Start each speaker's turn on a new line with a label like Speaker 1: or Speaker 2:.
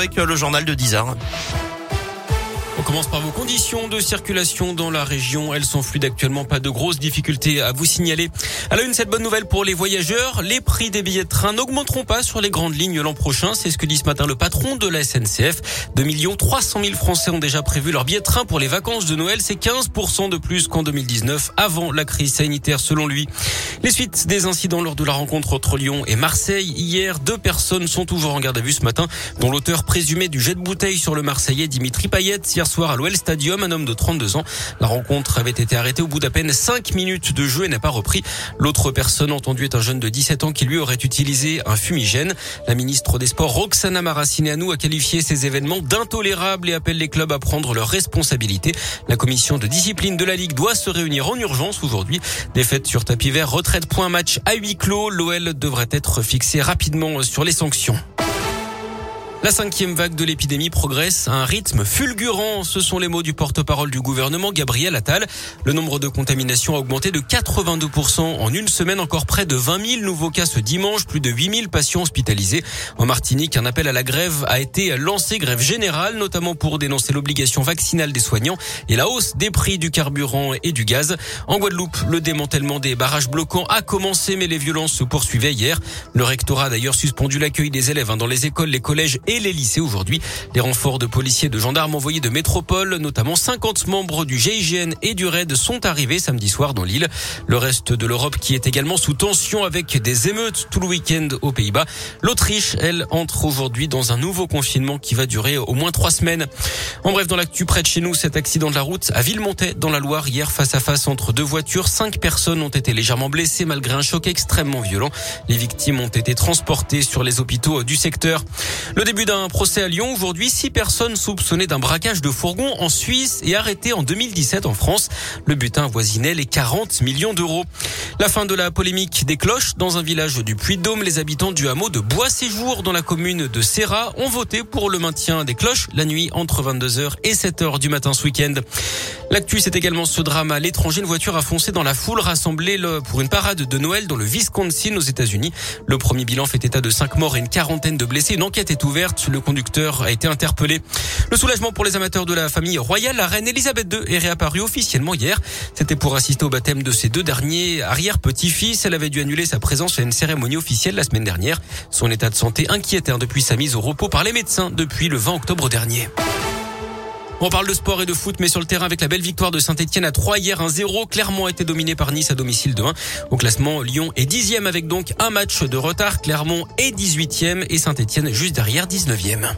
Speaker 1: avec le journal de 10 heures.
Speaker 2: On commence par vos conditions de circulation dans la région. Elles sont fluides actuellement, pas de grosses difficultés à vous signaler. À la une, cette bonne nouvelle pour les voyageurs. Les prix des billets de train n'augmenteront pas sur les grandes lignes l'an prochain. C'est ce que dit ce matin le patron de la SNCF. 2 300 000 Français ont déjà prévu leur billet de train pour les vacances de Noël. C'est 15% de plus qu'en 2019, avant la crise sanitaire, selon lui. Les suites des incidents lors de la rencontre entre Lyon et Marseille. Hier, deux personnes sont toujours en garde à vue ce matin, dont l'auteur présumé du jet de bouteille sur le Marseillais Dimitri Payet soir à l'OL Stadium, un homme de 32 ans. La rencontre avait été arrêtée au bout d'à peine 5 minutes de jeu et n'a pas repris. L'autre personne entendue est un jeune de 17 ans qui lui aurait utilisé un fumigène. La ministre des Sports, Roxana Maracineanu, a qualifié ces événements d'intolérables et appelle les clubs à prendre leurs responsabilités. La commission de discipline de la Ligue doit se réunir en urgence aujourd'hui. Défaite sur tapis vert, retraite point match à huis clos. L'OL devrait être fixé rapidement sur les sanctions. La cinquième vague de l'épidémie progresse à un rythme fulgurant. Ce sont les mots du porte-parole du gouvernement, Gabriel Attal. Le nombre de contaminations a augmenté de 82% en une semaine. Encore près de 20 000 nouveaux cas ce dimanche. Plus de 8 000 patients hospitalisés. En Martinique, un appel à la grève a été lancé, grève générale, notamment pour dénoncer l'obligation vaccinale des soignants et la hausse des prix du carburant et du gaz. En Guadeloupe, le démantèlement des barrages bloquants a commencé, mais les violences se poursuivaient hier. Le rectorat a d'ailleurs suspendu l'accueil des élèves hein, dans les écoles, les collèges et les lycées aujourd'hui. Les renforts de policiers et de gendarmes envoyés de métropole, notamment 50 membres du GIGN et du RAID sont arrivés samedi soir dans l'île. Le reste de l'Europe qui est également sous tension avec des émeutes tout le week-end aux Pays-Bas. L'Autriche, elle, entre aujourd'hui dans un nouveau confinement qui va durer au moins trois semaines. En bref, dans l'actu près de chez nous, cet accident de la route à Villemontais dans la Loire hier face à face entre deux voitures. Cinq personnes ont été légèrement blessées malgré un choc extrêmement violent. Les victimes ont été transportées sur les hôpitaux du secteur. Le début d'un procès à Lyon aujourd'hui. Six personnes soupçonnées d'un braquage de fourgon en Suisse et arrêtées en 2017 en France. Le butin avoisinait les 40 millions d'euros. La fin de la polémique des cloches dans un village du Puy-de-Dôme. Les habitants du hameau de Bois-Séjour dans la commune de Serra ont voté pour le maintien des cloches la nuit entre 22h et 7h du matin ce week-end. L'actu, c'est également ce drame à l'étranger. Une voiture a foncé dans la foule rassemblée pour une parade de Noël dans le Wisconsin aux États-Unis. Le premier bilan fait état de cinq morts et une quarantaine de blessés. Une enquête est ouverte. Le conducteur a été interpellé. Le soulagement pour les amateurs de la famille royale. La reine Elisabeth II est réapparue officiellement hier. C'était pour assister au baptême de ses deux derniers arrière-petits-fils. Elle avait dû annuler sa présence à une cérémonie officielle la semaine dernière. Son état de santé inquiétait depuis sa mise au repos par les médecins depuis le 20 octobre dernier. On parle de sport et de foot, mais sur le terrain avec la belle victoire de Saint-Etienne à 3 hier, 1-0. Clermont a été dominé par Nice à domicile de 1. Au classement, Lyon est dixième avec donc un match de retard. Clermont est 18e et Saint-Etienne juste derrière 19e.